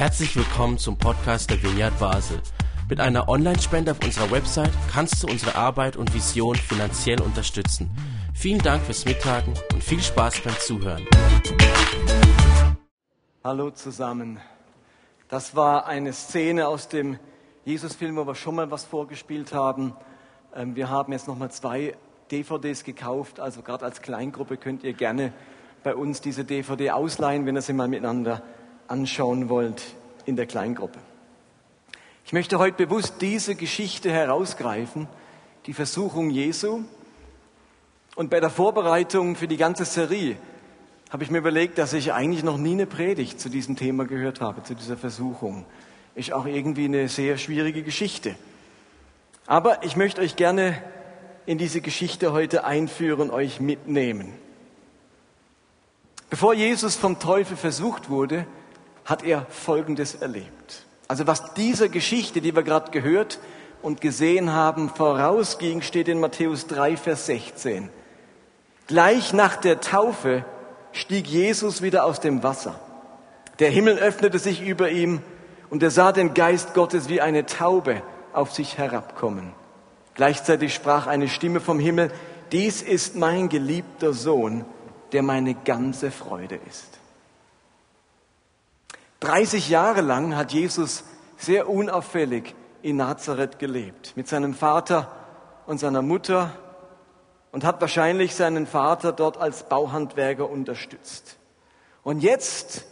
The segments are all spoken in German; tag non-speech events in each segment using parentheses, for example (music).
Herzlich willkommen zum Podcast der Vineyard Basel. Mit einer Online-Spende auf unserer Website kannst du unsere Arbeit und Vision finanziell unterstützen. Vielen Dank fürs Mittagen und viel Spaß beim Zuhören. Hallo zusammen. Das war eine Szene aus dem Jesus-Film, wo wir schon mal was vorgespielt haben. Ähm, wir haben jetzt nochmal zwei DVDs gekauft, also gerade als Kleingruppe könnt ihr gerne bei uns diese DVD ausleihen, wenn ihr sie mal miteinander anschauen wollt in der Kleingruppe. Ich möchte heute bewusst diese Geschichte herausgreifen, die Versuchung Jesu. Und bei der Vorbereitung für die ganze Serie habe ich mir überlegt, dass ich eigentlich noch nie eine Predigt zu diesem Thema gehört habe, zu dieser Versuchung. Ist auch irgendwie eine sehr schwierige Geschichte. Aber ich möchte euch gerne in diese Geschichte heute einführen, euch mitnehmen. Bevor Jesus vom Teufel versucht wurde, hat er Folgendes erlebt. Also was dieser Geschichte, die wir gerade gehört und gesehen haben, vorausging, steht in Matthäus 3, Vers 16. Gleich nach der Taufe stieg Jesus wieder aus dem Wasser. Der Himmel öffnete sich über ihm und er sah den Geist Gottes wie eine Taube auf sich herabkommen. Gleichzeitig sprach eine Stimme vom Himmel, dies ist mein geliebter Sohn, der meine ganze Freude ist. 30 Jahre lang hat Jesus sehr unauffällig in Nazareth gelebt, mit seinem Vater und seiner Mutter und hat wahrscheinlich seinen Vater dort als Bauhandwerker unterstützt. Und jetzt,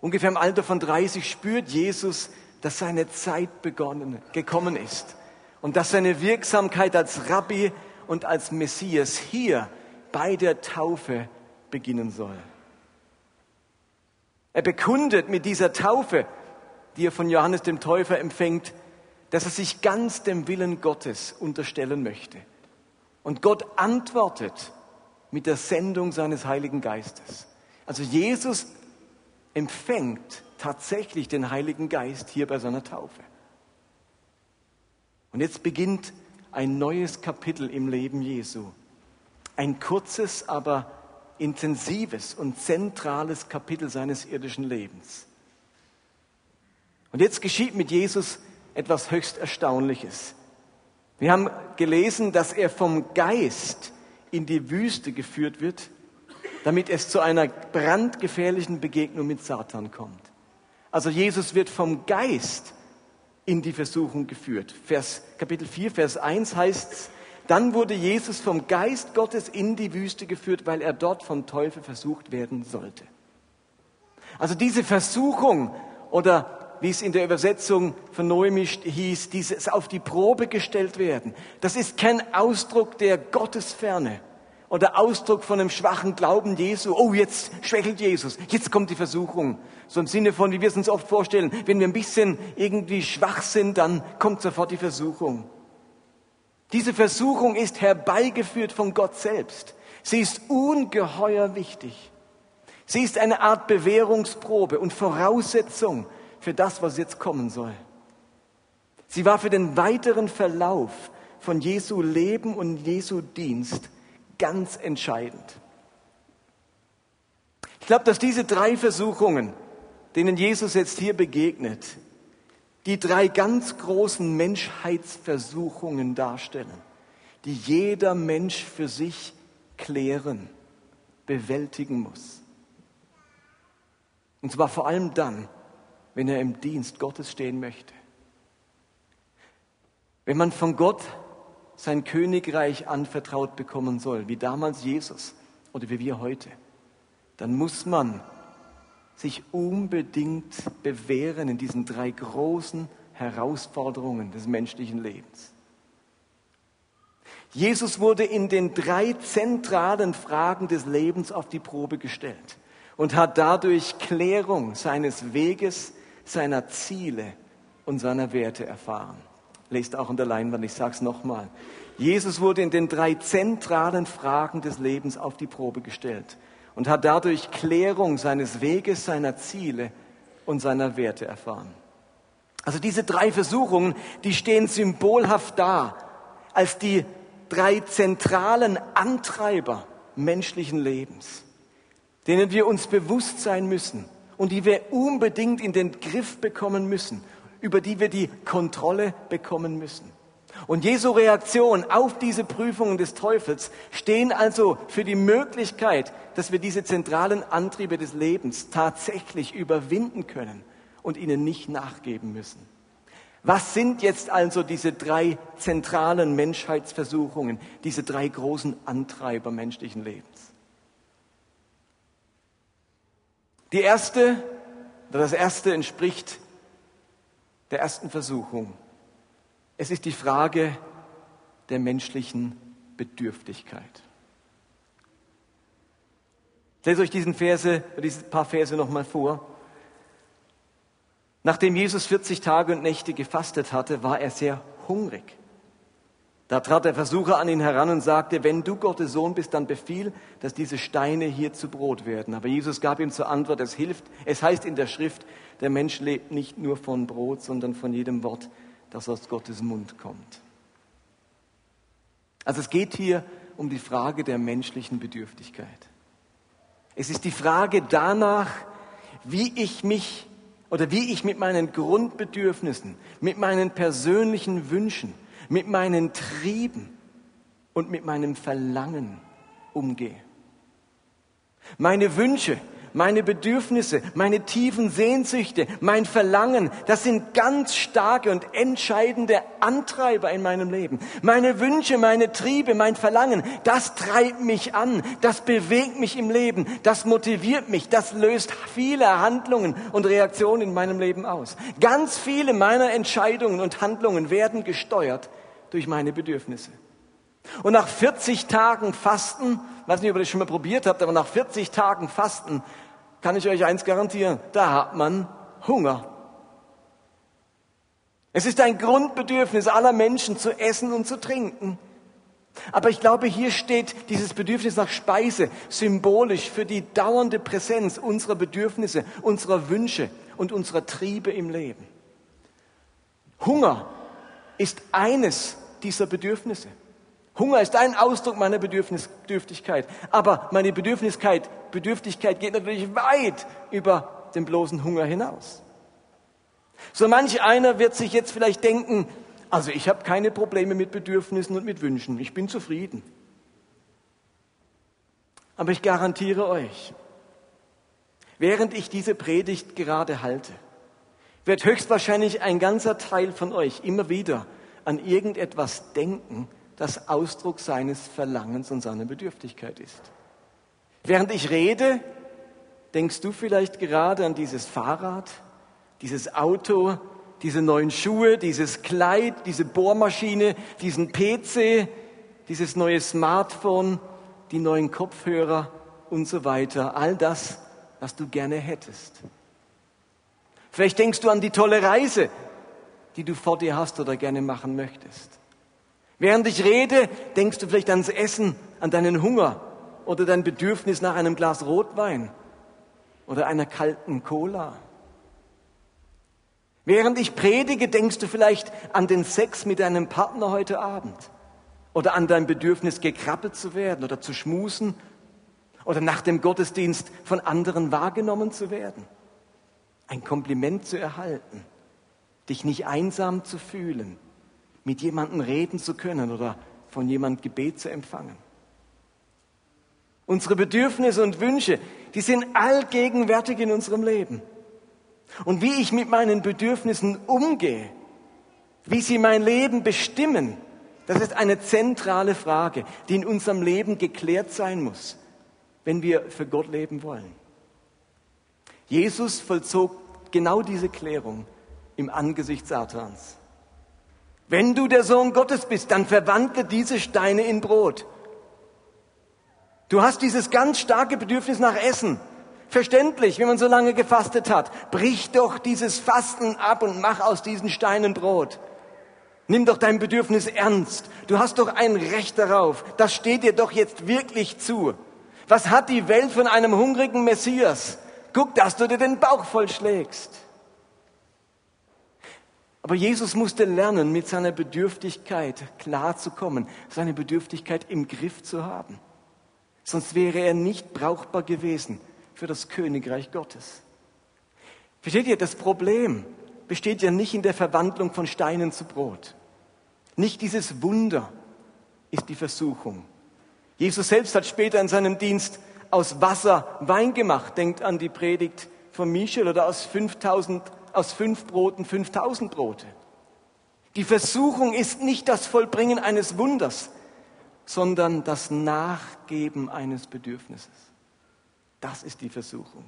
ungefähr im Alter von 30, spürt Jesus, dass seine Zeit begonnen, gekommen ist und dass seine Wirksamkeit als Rabbi und als Messias hier bei der Taufe beginnen soll. Er bekundet mit dieser Taufe, die er von Johannes dem Täufer empfängt, dass er sich ganz dem Willen Gottes unterstellen möchte. Und Gott antwortet mit der Sendung seines Heiligen Geistes. Also Jesus empfängt tatsächlich den Heiligen Geist hier bei seiner Taufe. Und jetzt beginnt ein neues Kapitel im Leben Jesu. Ein kurzes, aber intensives und zentrales Kapitel seines irdischen Lebens. Und jetzt geschieht mit Jesus etwas höchst Erstaunliches. Wir haben gelesen, dass er vom Geist in die Wüste geführt wird, damit es zu einer brandgefährlichen Begegnung mit Satan kommt. Also Jesus wird vom Geist in die Versuchung geführt. Vers, Kapitel 4, Vers 1 heißt es, dann wurde Jesus vom Geist Gottes in die Wüste geführt, weil er dort vom Teufel versucht werden sollte. Also diese Versuchung oder wie es in der Übersetzung von Neumisch hieß, dieses auf die Probe gestellt werden, das ist kein Ausdruck der Gottesferne oder Ausdruck von einem schwachen Glauben Jesu. Oh, jetzt schwächelt Jesus, jetzt kommt die Versuchung. So im Sinne von, wie wir es uns oft vorstellen, wenn wir ein bisschen irgendwie schwach sind, dann kommt sofort die Versuchung. Diese Versuchung ist herbeigeführt von Gott selbst. Sie ist ungeheuer wichtig. Sie ist eine Art Bewährungsprobe und Voraussetzung für das, was jetzt kommen soll. Sie war für den weiteren Verlauf von Jesu Leben und Jesu Dienst ganz entscheidend. Ich glaube, dass diese drei Versuchungen, denen Jesus jetzt hier begegnet, die drei ganz großen Menschheitsversuchungen darstellen, die jeder Mensch für sich klären, bewältigen muss. Und zwar vor allem dann, wenn er im Dienst Gottes stehen möchte. Wenn man von Gott sein Königreich anvertraut bekommen soll, wie damals Jesus oder wie wir heute, dann muss man sich unbedingt bewähren in diesen drei großen Herausforderungen des menschlichen Lebens. Jesus wurde in den drei zentralen Fragen des Lebens auf die Probe gestellt und hat dadurch Klärung seines Weges, seiner Ziele und seiner Werte erfahren. Lest auch in der Leinwand, ich sage es nochmal. Jesus wurde in den drei zentralen Fragen des Lebens auf die Probe gestellt und hat dadurch Klärung seines Weges, seiner Ziele und seiner Werte erfahren. Also diese drei Versuchungen, die stehen symbolhaft da als die drei zentralen Antreiber menschlichen Lebens, denen wir uns bewusst sein müssen und die wir unbedingt in den Griff bekommen müssen, über die wir die Kontrolle bekommen müssen. Und Jesu Reaktion auf diese Prüfungen des Teufels stehen also für die Möglichkeit, dass wir diese zentralen Antriebe des Lebens tatsächlich überwinden können und ihnen nicht nachgeben müssen. Was sind jetzt also diese drei zentralen Menschheitsversuchungen, diese drei großen Antreiber menschlichen Lebens? Die erste, das erste entspricht der ersten Versuchung. Es ist die Frage der menschlichen Bedürftigkeit. Lese euch diesen Verse, diese paar Verse nochmal vor. Nachdem Jesus 40 Tage und Nächte gefastet hatte, war er sehr hungrig. Da trat der Versucher an ihn heran und sagte, wenn du Gottes Sohn bist, dann befiehl, dass diese Steine hier zu Brot werden. Aber Jesus gab ihm zur Antwort, es hilft, es heißt in der Schrift, der Mensch lebt nicht nur von Brot, sondern von jedem Wort, das aus Gottes Mund kommt. Also es geht hier um die Frage der menschlichen Bedürftigkeit. Es ist die Frage danach, wie ich mich oder wie ich mit meinen Grundbedürfnissen, mit meinen persönlichen Wünschen, mit meinen Trieben und mit meinem Verlangen umgehe. Meine Wünsche, meine Bedürfnisse, meine tiefen Sehnsüchte, mein Verlangen, das sind ganz starke und entscheidende Antreiber in meinem Leben. Meine Wünsche, meine Triebe, mein Verlangen, das treibt mich an, das bewegt mich im Leben, das motiviert mich, das löst viele Handlungen und Reaktionen in meinem Leben aus. Ganz viele meiner Entscheidungen und Handlungen werden gesteuert durch meine Bedürfnisse. Und nach 40 Tagen Fasten, weiß nicht, ob ihr das schon mal probiert habt, aber nach 40 Tagen Fasten kann ich euch eins garantieren, da hat man Hunger. Es ist ein Grundbedürfnis aller Menschen zu essen und zu trinken. Aber ich glaube, hier steht dieses Bedürfnis nach Speise symbolisch für die dauernde Präsenz unserer Bedürfnisse, unserer Wünsche und unserer Triebe im Leben. Hunger ist eines dieser Bedürfnisse. Hunger ist ein Ausdruck meiner Bedürftigkeit. Aber meine Bedürftigkeit, Bedürftigkeit geht natürlich weit über den bloßen Hunger hinaus. So manch einer wird sich jetzt vielleicht denken, also ich habe keine Probleme mit Bedürfnissen und mit Wünschen. Ich bin zufrieden. Aber ich garantiere euch, während ich diese Predigt gerade halte, wird höchstwahrscheinlich ein ganzer Teil von euch immer wieder an irgendetwas denken, das Ausdruck seines Verlangens und seiner Bedürftigkeit ist. Während ich rede, denkst du vielleicht gerade an dieses Fahrrad, dieses Auto, diese neuen Schuhe, dieses Kleid, diese Bohrmaschine, diesen PC, dieses neue Smartphone, die neuen Kopfhörer und so weiter. All das, was du gerne hättest. Vielleicht denkst du an die tolle Reise, die du vor dir hast oder gerne machen möchtest. Während ich rede, denkst du vielleicht ans Essen, an deinen Hunger oder dein Bedürfnis nach einem Glas Rotwein oder einer kalten Cola. Während ich predige, denkst du vielleicht an den Sex mit deinem Partner heute Abend. Oder an dein Bedürfnis, gekrabbelt zu werden oder zu schmusen. Oder nach dem Gottesdienst von anderen wahrgenommen zu werden, ein Kompliment zu erhalten, dich nicht einsam zu fühlen. Mit jemandem reden zu können oder von jemandem Gebet zu empfangen. Unsere Bedürfnisse und Wünsche, die sind allgegenwärtig in unserem Leben. Und wie ich mit meinen Bedürfnissen umgehe, wie sie mein Leben bestimmen, das ist eine zentrale Frage, die in unserem Leben geklärt sein muss, wenn wir für Gott leben wollen. Jesus vollzog genau diese Klärung im Angesicht Satans. Wenn du der Sohn Gottes bist, dann verwandle diese Steine in Brot. Du hast dieses ganz starke Bedürfnis nach Essen. Verständlich, wenn man so lange gefastet hat. Brich doch dieses Fasten ab und mach aus diesen Steinen Brot. Nimm doch dein Bedürfnis ernst. Du hast doch ein Recht darauf. Das steht dir doch jetzt wirklich zu. Was hat die Welt von einem hungrigen Messias? Guck, dass du dir den Bauch vollschlägst. Aber Jesus musste lernen, mit seiner Bedürftigkeit klarzukommen, seine Bedürftigkeit im Griff zu haben. Sonst wäre er nicht brauchbar gewesen für das Königreich Gottes. Versteht ihr, das Problem besteht ja nicht in der Verwandlung von Steinen zu Brot. Nicht dieses Wunder ist die Versuchung. Jesus selbst hat später in seinem Dienst aus Wasser Wein gemacht. Denkt an die Predigt von Michel oder aus 5000, aus fünf Broten 5000 Brote. Die Versuchung ist nicht das Vollbringen eines Wunders, sondern das Nachgeben eines Bedürfnisses. Das ist die Versuchung.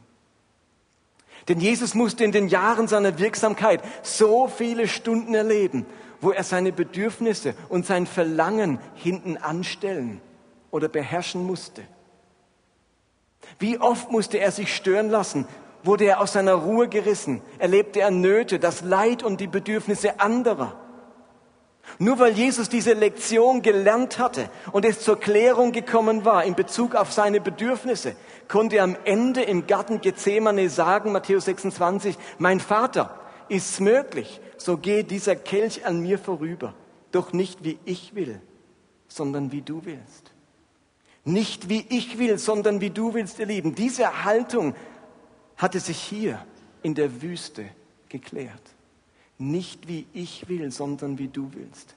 Denn Jesus musste in den Jahren seiner Wirksamkeit so viele Stunden erleben, wo er seine Bedürfnisse und sein Verlangen hinten anstellen oder beherrschen musste. Wie oft musste er sich stören lassen? Wurde er aus seiner Ruhe gerissen? Erlebte er Nöte, das Leid und die Bedürfnisse anderer? Nur weil Jesus diese Lektion gelernt hatte und es zur Klärung gekommen war in Bezug auf seine Bedürfnisse, konnte er am Ende im Garten Gethsemane sagen, Matthäus 26, mein Vater, ist's möglich, so gehe dieser Kelch an mir vorüber, doch nicht wie ich will, sondern wie du willst. Nicht wie ich will, sondern wie du willst, ihr Lieben. Diese Haltung hatte sich hier in der Wüste geklärt. Nicht wie ich will, sondern wie du willst.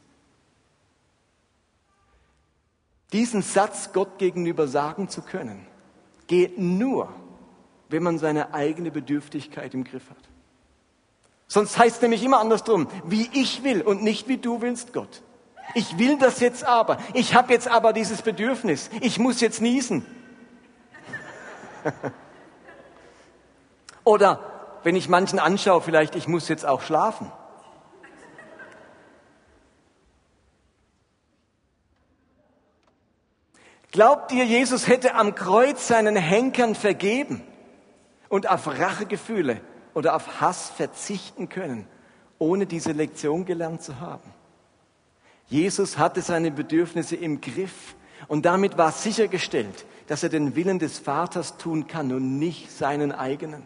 Diesen Satz Gott gegenüber sagen zu können, geht nur, wenn man seine eigene Bedürftigkeit im Griff hat. Sonst heißt es nämlich immer andersrum, wie ich will und nicht wie du willst, Gott. Ich will das jetzt aber. Ich habe jetzt aber dieses Bedürfnis. Ich muss jetzt niesen. (laughs) Oder wenn ich manchen anschaue, vielleicht, ich muss jetzt auch schlafen. Glaubt ihr, Jesus hätte am Kreuz seinen Henkern vergeben und auf Rachegefühle oder auf Hass verzichten können, ohne diese Lektion gelernt zu haben? Jesus hatte seine Bedürfnisse im Griff und damit war sichergestellt, dass er den Willen des Vaters tun kann und nicht seinen eigenen.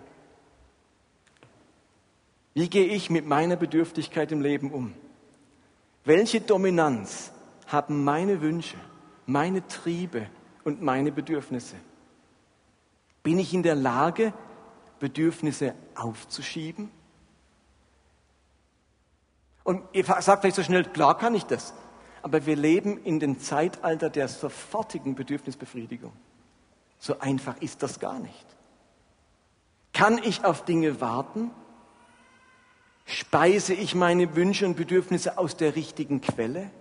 Wie gehe ich mit meiner Bedürftigkeit im Leben um? Welche Dominanz haben meine Wünsche, meine Triebe und meine Bedürfnisse? Bin ich in der Lage, Bedürfnisse aufzuschieben? Und ihr sagt vielleicht so schnell, klar kann ich das. Aber wir leben in dem Zeitalter der sofortigen Bedürfnisbefriedigung. So einfach ist das gar nicht. Kann ich auf Dinge warten? Speise ich meine Wünsche und Bedürfnisse aus der richtigen Quelle?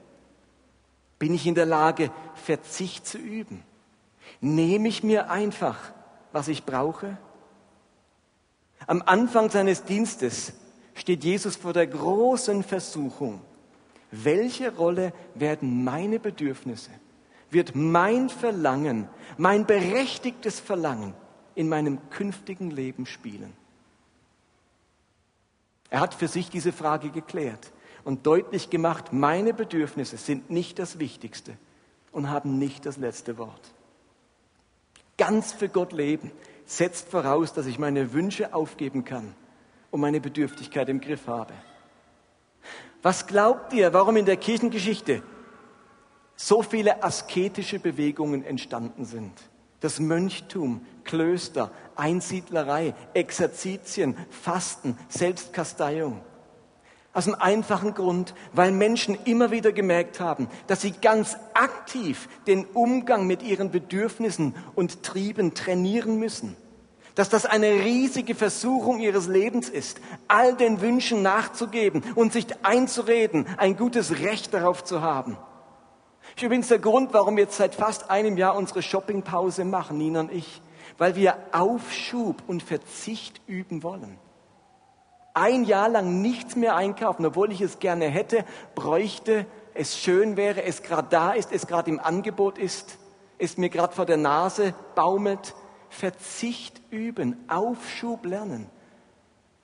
Bin ich in der Lage, Verzicht zu üben? Nehme ich mir einfach, was ich brauche? Am Anfang seines Dienstes steht Jesus vor der großen Versuchung. Welche Rolle werden meine Bedürfnisse, wird mein Verlangen, mein berechtigtes Verlangen in meinem künftigen Leben spielen? Er hat für sich diese Frage geklärt und deutlich gemacht, meine Bedürfnisse sind nicht das Wichtigste und haben nicht das letzte Wort. Ganz für Gott leben setzt voraus, dass ich meine Wünsche aufgeben kann und meine Bedürftigkeit im Griff habe. Was glaubt ihr, warum in der Kirchengeschichte so viele asketische Bewegungen entstanden sind? Das Mönchtum, Klöster, Einsiedlerei, Exerzitien, Fasten, Selbstkasteiung. Aus dem einfachen Grund, weil Menschen immer wieder gemerkt haben, dass sie ganz aktiv den Umgang mit ihren Bedürfnissen und Trieben trainieren müssen. Dass das eine riesige Versuchung ihres Lebens ist, all den Wünschen nachzugeben und sich einzureden, ein gutes Recht darauf zu haben. Ist übrigens der Grund, warum wir jetzt seit fast einem Jahr unsere Shoppingpause machen, Nina und ich weil wir Aufschub und Verzicht üben wollen. Ein Jahr lang nichts mehr einkaufen, obwohl ich es gerne hätte, bräuchte, es schön wäre, es gerade da ist, es gerade im Angebot ist, es mir gerade vor der Nase baumelt. Verzicht üben, Aufschub lernen.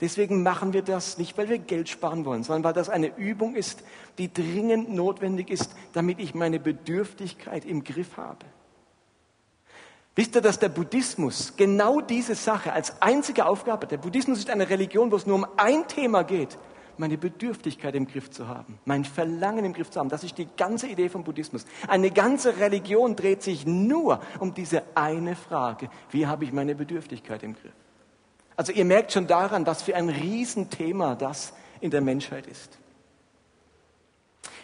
Deswegen machen wir das nicht, weil wir Geld sparen wollen, sondern weil das eine Übung ist, die dringend notwendig ist, damit ich meine Bedürftigkeit im Griff habe. Wisst ihr, dass der Buddhismus genau diese Sache als einzige Aufgabe, der Buddhismus ist eine Religion, wo es nur um ein Thema geht, meine Bedürftigkeit im Griff zu haben, mein Verlangen im Griff zu haben. Das ist die ganze Idee vom Buddhismus. Eine ganze Religion dreht sich nur um diese eine Frage. Wie habe ich meine Bedürftigkeit im Griff? Also ihr merkt schon daran, was für ein Riesenthema das in der Menschheit ist.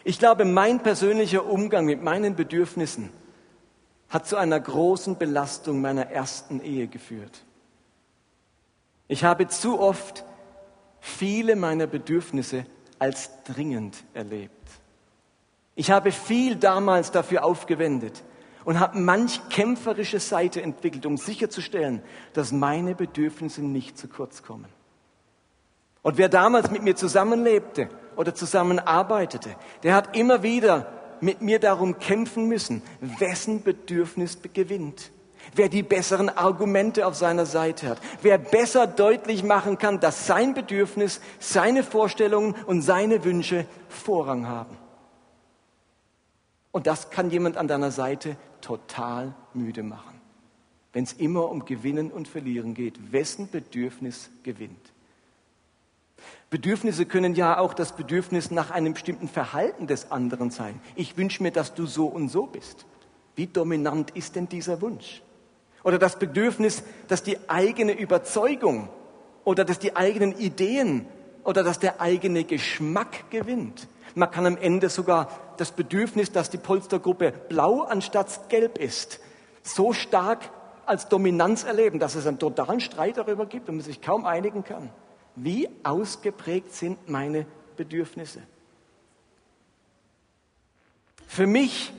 Ich glaube, mein persönlicher Umgang mit meinen Bedürfnissen hat zu einer großen Belastung meiner ersten Ehe geführt. Ich habe zu oft viele meiner Bedürfnisse als dringend erlebt. Ich habe viel damals dafür aufgewendet und habe manch kämpferische Seite entwickelt, um sicherzustellen, dass meine Bedürfnisse nicht zu kurz kommen. Und wer damals mit mir zusammenlebte oder zusammenarbeitete, der hat immer wieder mit mir darum kämpfen müssen, wessen Bedürfnis gewinnt. Wer die besseren Argumente auf seiner Seite hat. Wer besser deutlich machen kann, dass sein Bedürfnis, seine Vorstellungen und seine Wünsche Vorrang haben. Und das kann jemand an deiner Seite total müde machen. Wenn es immer um Gewinnen und Verlieren geht, wessen Bedürfnis gewinnt. Bedürfnisse können ja auch das Bedürfnis nach einem bestimmten Verhalten des anderen sein. Ich wünsche mir, dass du so und so bist. Wie dominant ist denn dieser Wunsch? Oder das Bedürfnis, dass die eigene Überzeugung oder dass die eigenen Ideen oder dass der eigene Geschmack gewinnt. Man kann am Ende sogar das Bedürfnis, dass die Polstergruppe blau anstatt gelb ist, so stark als Dominanz erleben, dass es einen totalen Streit darüber gibt und man sich kaum einigen kann. Wie ausgeprägt sind meine Bedürfnisse? Für mich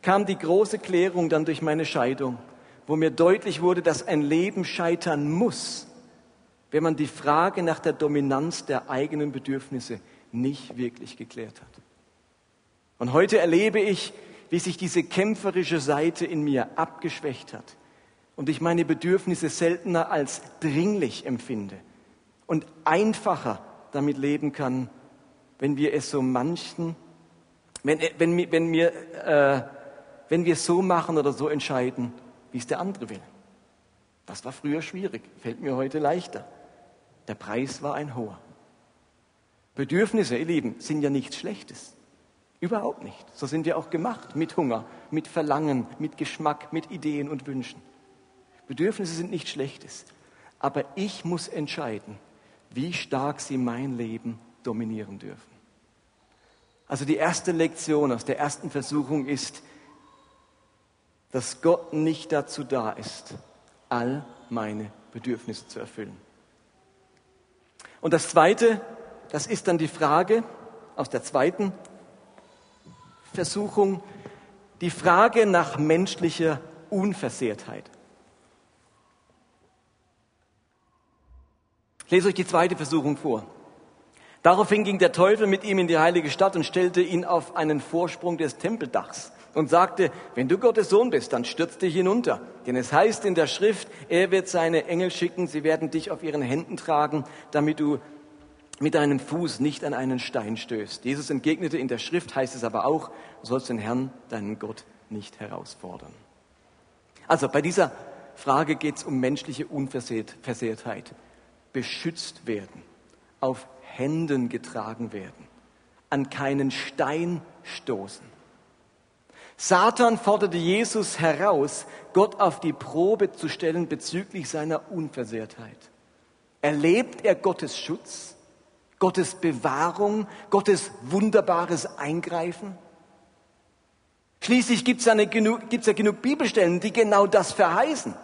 kam die große Klärung dann durch meine Scheidung, wo mir deutlich wurde, dass ein Leben scheitern muss, wenn man die Frage nach der Dominanz der eigenen Bedürfnisse nicht wirklich geklärt hat. Und heute erlebe ich, wie sich diese kämpferische Seite in mir abgeschwächt hat und ich meine Bedürfnisse seltener als dringlich empfinde und einfacher damit leben kann, wenn wir es so manchen, wenn, wenn, wenn, wir, äh, wenn wir so machen oder so entscheiden, wie es der andere will. Das war früher schwierig, fällt mir heute leichter. Der Preis war ein hoher. Bedürfnisse, ihr Lieben, sind ja nichts Schlechtes. Überhaupt nicht. So sind wir auch gemacht, mit Hunger, mit Verlangen, mit Geschmack, mit Ideen und Wünschen. Bedürfnisse sind nichts Schlechtes. Aber ich muss entscheiden, wie stark sie mein Leben dominieren dürfen. Also die erste Lektion aus der ersten Versuchung ist, dass Gott nicht dazu da ist, all meine Bedürfnisse zu erfüllen. Und das Zweite, das ist dann die Frage aus der zweiten Versuchung, die Frage nach menschlicher Unversehrtheit. Lese euch die zweite Versuchung vor. Daraufhin ging der Teufel mit ihm in die heilige Stadt und stellte ihn auf einen Vorsprung des Tempeldachs und sagte, wenn du Gottes Sohn bist, dann stürz dich hinunter. Denn es heißt in der Schrift, er wird seine Engel schicken, sie werden dich auf ihren Händen tragen, damit du mit deinem Fuß nicht an einen Stein stößt. Jesus entgegnete, in der Schrift heißt es aber auch, du sollst den Herrn, deinen Gott, nicht herausfordern. Also bei dieser Frage geht es um menschliche Unversehrtheit. Beschützt werden, auf Händen getragen werden, an keinen Stein stoßen. Satan forderte Jesus heraus, Gott auf die Probe zu stellen bezüglich seiner Unversehrtheit. Erlebt er Gottes Schutz, Gottes Bewahrung, Gottes wunderbares Eingreifen? Schließlich gibt es ja, ja genug Bibelstellen, die genau das verheißen.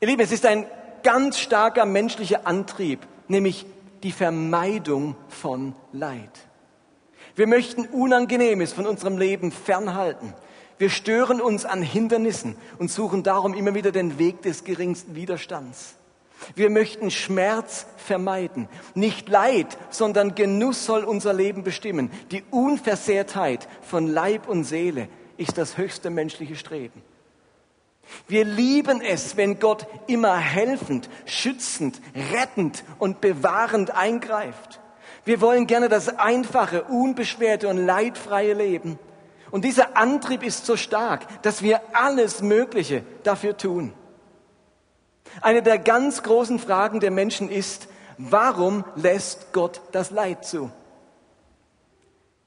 Ihr Lieben, es ist ein ganz starker menschlicher Antrieb, nämlich die Vermeidung von Leid. Wir möchten Unangenehmes von unserem Leben fernhalten. Wir stören uns an Hindernissen und suchen darum immer wieder den Weg des geringsten Widerstands. Wir möchten Schmerz vermeiden. Nicht Leid, sondern Genuss soll unser Leben bestimmen. Die Unversehrtheit von Leib und Seele ist das höchste menschliche Streben. Wir lieben es, wenn Gott immer helfend, schützend, rettend und bewahrend eingreift. Wir wollen gerne das einfache, unbeschwerte und leidfreie Leben. Und dieser Antrieb ist so stark, dass wir alles Mögliche dafür tun. Eine der ganz großen Fragen der Menschen ist, warum lässt Gott das Leid zu?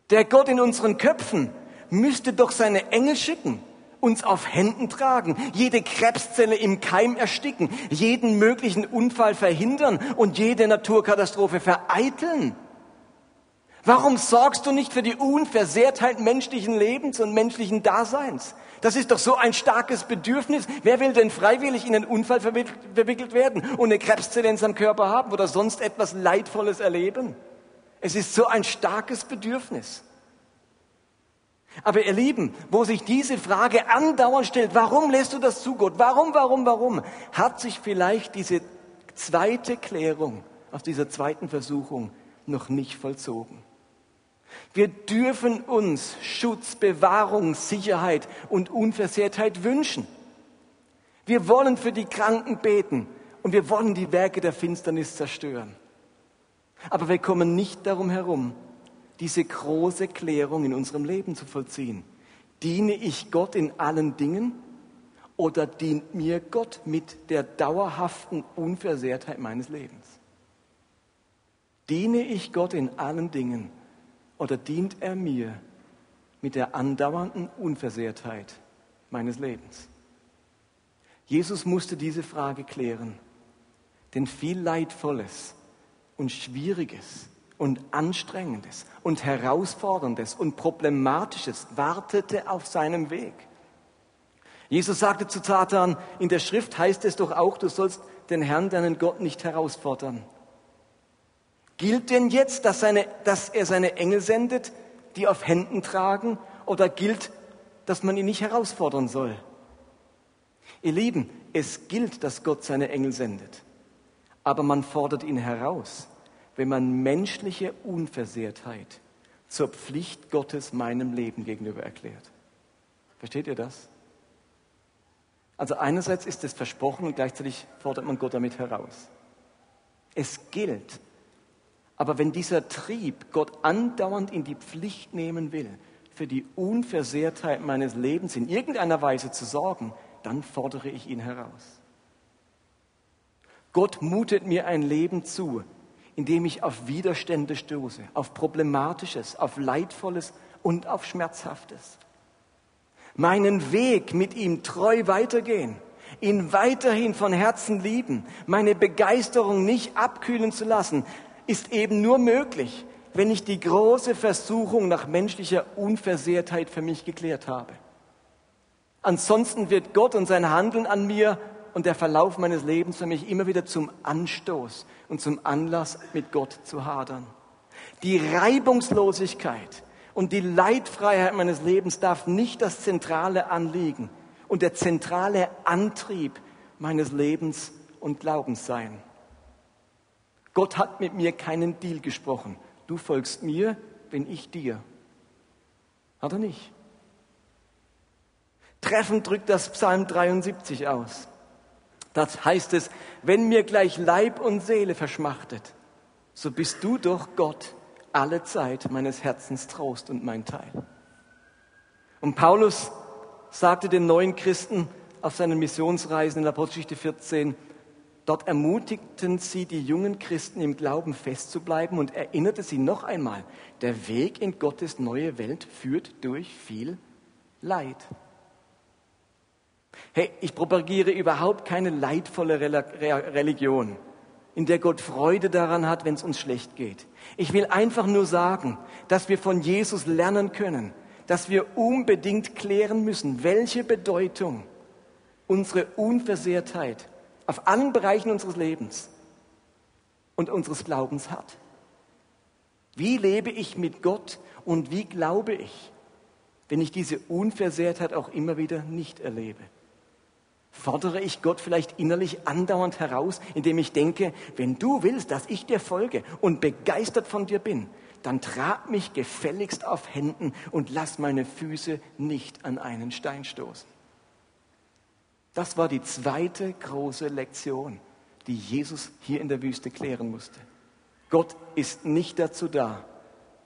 Der Gott in unseren Köpfen müsste doch seine Engel schicken, uns auf Händen tragen, jede Krebszelle im Keim ersticken, jeden möglichen Unfall verhindern und jede Naturkatastrophe vereiteln? Warum sorgst du nicht für die Unversehrtheit menschlichen Lebens und menschlichen Daseins? Das ist doch so ein starkes Bedürfnis. Wer will denn freiwillig in einen Unfall verwickelt werden und eine Krebszelle in seinem Körper haben oder sonst etwas Leidvolles erleben? Es ist so ein starkes Bedürfnis. Aber ihr Lieben, wo sich diese Frage andauernd stellt, warum lässt du das zu, Gott? Warum, warum, warum? Hat sich vielleicht diese zweite Klärung aus dieser zweiten Versuchung noch nicht vollzogen? Wir dürfen uns Schutz, Bewahrung, Sicherheit und Unversehrtheit wünschen. Wir wollen für die Kranken beten und wir wollen die Werke der Finsternis zerstören. Aber wir kommen nicht darum herum, diese große Klärung in unserem Leben zu vollziehen. Diene ich Gott in allen Dingen oder dient mir Gott mit der dauerhaften Unversehrtheit meines Lebens? Diene ich Gott in allen Dingen oder dient er mir mit der andauernden Unversehrtheit meines Lebens? Jesus musste diese Frage klären, denn viel Leidvolles und Schwieriges und Anstrengendes und Herausforderndes und Problematisches wartete auf seinem Weg. Jesus sagte zu Satan, in der Schrift heißt es doch auch, du sollst den Herrn, deinen Gott, nicht herausfordern. Gilt denn jetzt, dass, seine, dass er seine Engel sendet, die auf Händen tragen, oder gilt, dass man ihn nicht herausfordern soll? Ihr Lieben, es gilt, dass Gott seine Engel sendet, aber man fordert ihn heraus, wenn man menschliche Unversehrtheit zur Pflicht Gottes meinem Leben gegenüber erklärt. Versteht ihr das? Also einerseits ist es versprochen und gleichzeitig fordert man Gott damit heraus. Es gilt, aber wenn dieser Trieb Gott andauernd in die Pflicht nehmen will, für die Unversehrtheit meines Lebens in irgendeiner Weise zu sorgen, dann fordere ich ihn heraus. Gott mutet mir ein Leben zu, in dem ich auf Widerstände stoße, auf Problematisches, auf Leidvolles und auf Schmerzhaftes. Meinen Weg mit ihm treu weitergehen, ihn weiterhin von Herzen lieben, meine Begeisterung nicht abkühlen zu lassen, ist eben nur möglich, wenn ich die große Versuchung nach menschlicher Unversehrtheit für mich geklärt habe. Ansonsten wird Gott und sein Handeln an mir und der Verlauf meines Lebens für mich immer wieder zum Anstoß und zum Anlass, mit Gott zu hadern. Die Reibungslosigkeit und die Leidfreiheit meines Lebens darf nicht das zentrale Anliegen und der zentrale Antrieb meines Lebens und Glaubens sein. Gott hat mit mir keinen Deal gesprochen. Du folgst mir, wenn ich dir. Hat er nicht. Treffend drückt das Psalm 73 aus. Das heißt es, wenn mir gleich Leib und Seele verschmachtet, so bist du doch Gott alle Zeit meines Herzens Trost und mein Teil. Und Paulus sagte den neuen Christen auf seinen Missionsreisen in Apostelgeschichte 14, Dort ermutigten sie die jungen Christen im Glauben festzubleiben und erinnerte sie noch einmal, der Weg in Gottes neue Welt führt durch viel Leid. Hey, ich propagiere überhaupt keine leidvolle Religion, in der Gott Freude daran hat, wenn es uns schlecht geht. Ich will einfach nur sagen, dass wir von Jesus lernen können, dass wir unbedingt klären müssen, welche Bedeutung unsere Unversehrtheit auf allen Bereichen unseres Lebens und unseres Glaubens hat. Wie lebe ich mit Gott und wie glaube ich, wenn ich diese Unversehrtheit auch immer wieder nicht erlebe? Fordere ich Gott vielleicht innerlich andauernd heraus, indem ich denke, wenn du willst, dass ich dir folge und begeistert von dir bin, dann trag mich gefälligst auf Händen und lass meine Füße nicht an einen Stein stoßen. Das war die zweite große Lektion, die Jesus hier in der Wüste klären musste. Gott ist nicht dazu da,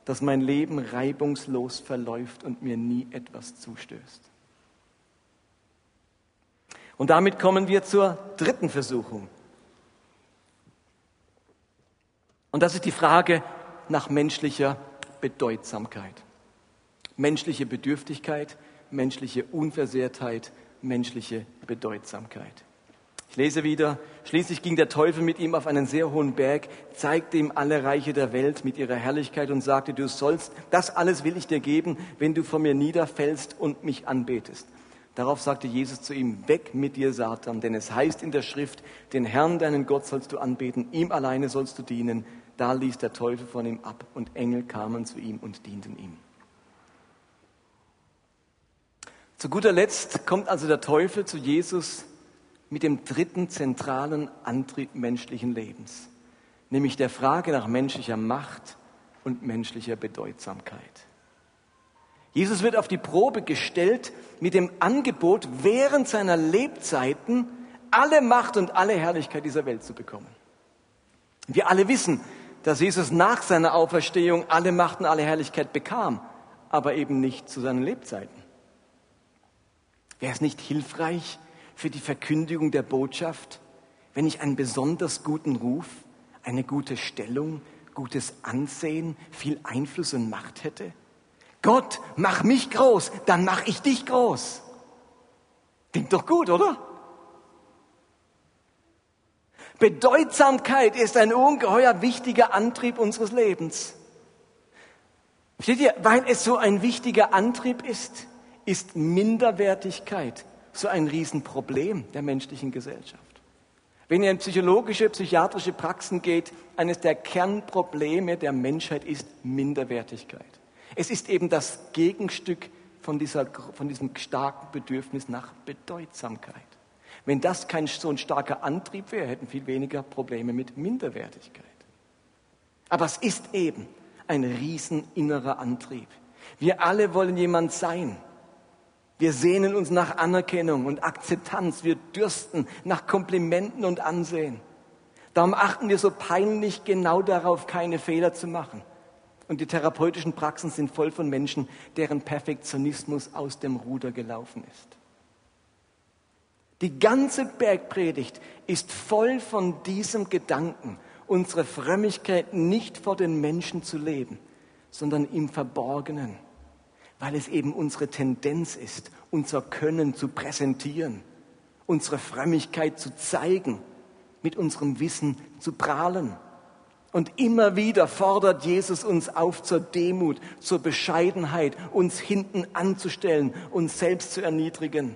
dass mein Leben reibungslos verläuft und mir nie etwas zustößt. Und damit kommen wir zur dritten Versuchung. Und das ist die Frage nach menschlicher Bedeutsamkeit. Menschliche Bedürftigkeit, menschliche Unversehrtheit, menschliche Bedeutsamkeit. Ich lese wieder, schließlich ging der Teufel mit ihm auf einen sehr hohen Berg, zeigte ihm alle Reiche der Welt mit ihrer Herrlichkeit und sagte, du sollst, das alles will ich dir geben, wenn du vor mir niederfällst und mich anbetest. Darauf sagte Jesus zu ihm, weg mit dir, Satan, denn es heißt in der Schrift, den Herrn, deinen Gott sollst du anbeten, ihm alleine sollst du dienen. Da ließ der Teufel von ihm ab und Engel kamen zu ihm und dienten ihm. Zu guter Letzt kommt also der Teufel zu Jesus mit dem dritten zentralen Antrieb menschlichen Lebens, nämlich der Frage nach menschlicher Macht und menschlicher Bedeutsamkeit. Jesus wird auf die Probe gestellt mit dem Angebot, während seiner Lebzeiten alle Macht und alle Herrlichkeit dieser Welt zu bekommen. Wir alle wissen, dass Jesus nach seiner Auferstehung alle Macht und alle Herrlichkeit bekam, aber eben nicht zu seinen Lebzeiten. Wäre es nicht hilfreich, für die Verkündigung der Botschaft, wenn ich einen besonders guten Ruf, eine gute Stellung, gutes Ansehen, viel Einfluss und Macht hätte? Gott, mach mich groß, dann mach ich dich groß. Klingt doch gut, oder? Bedeutsamkeit ist ein ungeheuer wichtiger Antrieb unseres Lebens. Versteht ihr, weil es so ein wichtiger Antrieb ist, ist Minderwertigkeit so ein Riesenproblem der menschlichen Gesellschaft. Wenn ihr in psychologische, psychiatrische Praxen geht, eines der Kernprobleme der Menschheit ist Minderwertigkeit. Es ist eben das Gegenstück von, dieser, von diesem starken Bedürfnis nach Bedeutsamkeit. Wenn das kein so ein starker Antrieb wäre, hätten viel weniger Probleme mit Minderwertigkeit. Aber es ist eben ein riesen innerer Antrieb. Wir alle wollen jemand sein, wir sehnen uns nach Anerkennung und Akzeptanz. Wir dürsten nach Komplimenten und Ansehen. Darum achten wir so peinlich genau darauf, keine Fehler zu machen. Und die therapeutischen Praxen sind voll von Menschen, deren Perfektionismus aus dem Ruder gelaufen ist. Die ganze Bergpredigt ist voll von diesem Gedanken, unsere Frömmigkeit nicht vor den Menschen zu leben, sondern im Verborgenen weil es eben unsere Tendenz ist, unser Können zu präsentieren, unsere Frömmigkeit zu zeigen, mit unserem Wissen zu prahlen. Und immer wieder fordert Jesus uns auf zur Demut, zur Bescheidenheit, uns hinten anzustellen, uns selbst zu erniedrigen.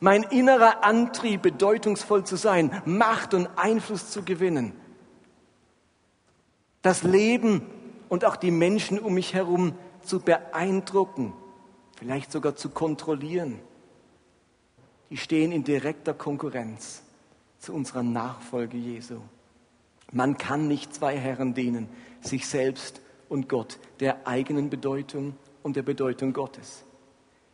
Mein innerer Antrieb, bedeutungsvoll zu sein, Macht und Einfluss zu gewinnen, das Leben und auch die Menschen um mich herum zu beeindrucken, vielleicht sogar zu kontrollieren, die stehen in direkter Konkurrenz zu unserer Nachfolge Jesu. Man kann nicht zwei Herren dienen, sich selbst und Gott, der eigenen Bedeutung und der Bedeutung Gottes.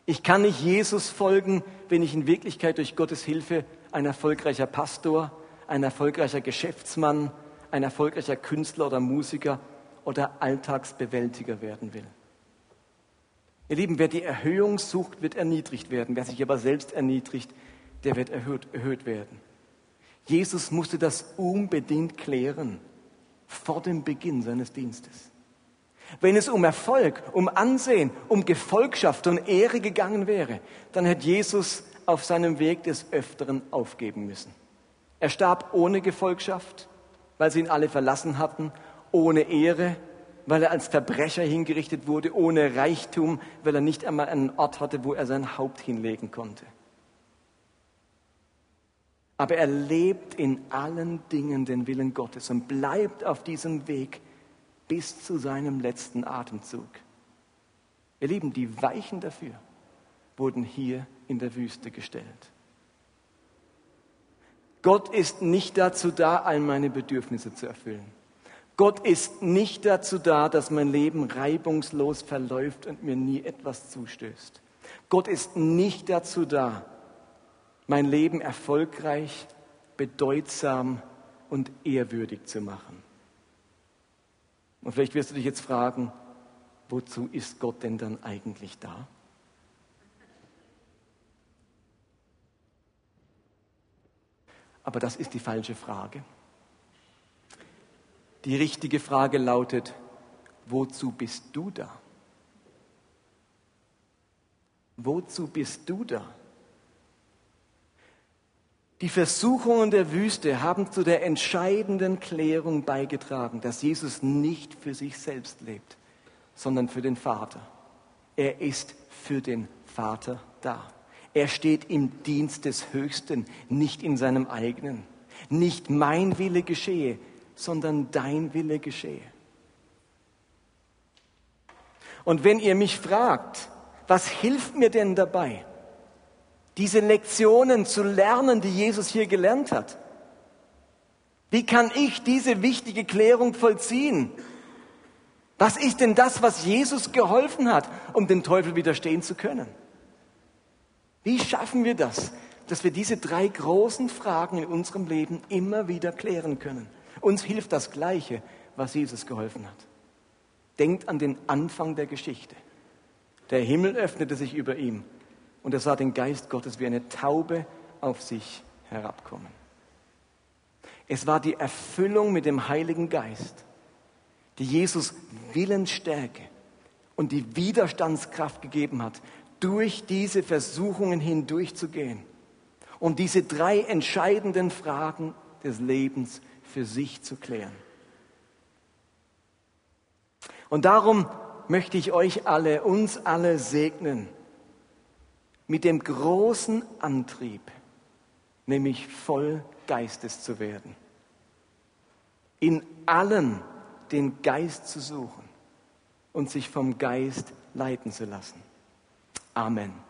Ich kann nicht Jesus folgen, wenn ich in Wirklichkeit durch Gottes Hilfe ein erfolgreicher Pastor, ein erfolgreicher Geschäftsmann, ein erfolgreicher Künstler oder Musiker oder Alltagsbewältiger werden will. Ihr Lieben, wer die Erhöhung sucht, wird erniedrigt werden. Wer sich aber selbst erniedrigt, der wird erhöht, erhöht werden. Jesus musste das unbedingt klären vor dem Beginn seines Dienstes. Wenn es um Erfolg, um Ansehen, um Gefolgschaft und Ehre gegangen wäre, dann hätte Jesus auf seinem Weg des Öfteren aufgeben müssen. Er starb ohne Gefolgschaft, weil sie ihn alle verlassen hatten, ohne Ehre, weil er als Verbrecher hingerichtet wurde, ohne Reichtum, weil er nicht einmal einen Ort hatte, wo er sein Haupt hinlegen konnte. Aber er lebt in allen Dingen den Willen Gottes und bleibt auf diesem Weg bis zu seinem letzten Atemzug. Ihr Lieben, die Weichen dafür wurden hier in der Wüste gestellt. Gott ist nicht dazu da, all meine Bedürfnisse zu erfüllen. Gott ist nicht dazu da, dass mein Leben reibungslos verläuft und mir nie etwas zustößt. Gott ist nicht dazu da, mein Leben erfolgreich, bedeutsam und ehrwürdig zu machen. Und vielleicht wirst du dich jetzt fragen, wozu ist Gott denn dann eigentlich da? Aber das ist die falsche Frage. Die richtige Frage lautet, wozu bist du da? Wozu bist du da? Die Versuchungen der Wüste haben zu der entscheidenden Klärung beigetragen, dass Jesus nicht für sich selbst lebt, sondern für den Vater. Er ist für den Vater da. Er steht im Dienst des Höchsten, nicht in seinem eigenen. Nicht mein Wille geschehe, sondern dein Wille geschehe. Und wenn ihr mich fragt, was hilft mir denn dabei, diese Lektionen zu lernen, die Jesus hier gelernt hat? Wie kann ich diese wichtige Klärung vollziehen? Was ist denn das, was Jesus geholfen hat, um dem Teufel widerstehen zu können? Wie schaffen wir das, dass wir diese drei großen Fragen in unserem Leben immer wieder klären können? Uns hilft das Gleiche, was Jesus geholfen hat. Denkt an den Anfang der Geschichte. Der Himmel öffnete sich über ihm und er sah den Geist Gottes wie eine Taube auf sich herabkommen. Es war die Erfüllung mit dem Heiligen Geist, die Jesus Willensstärke und die Widerstandskraft gegeben hat, durch diese Versuchungen hindurchzugehen und diese drei entscheidenden Fragen des Lebens für sich zu klären. Und darum möchte ich euch alle, uns alle segnen mit dem großen Antrieb, nämlich voll Geistes zu werden. In allem den Geist zu suchen und sich vom Geist leiten zu lassen. Amen.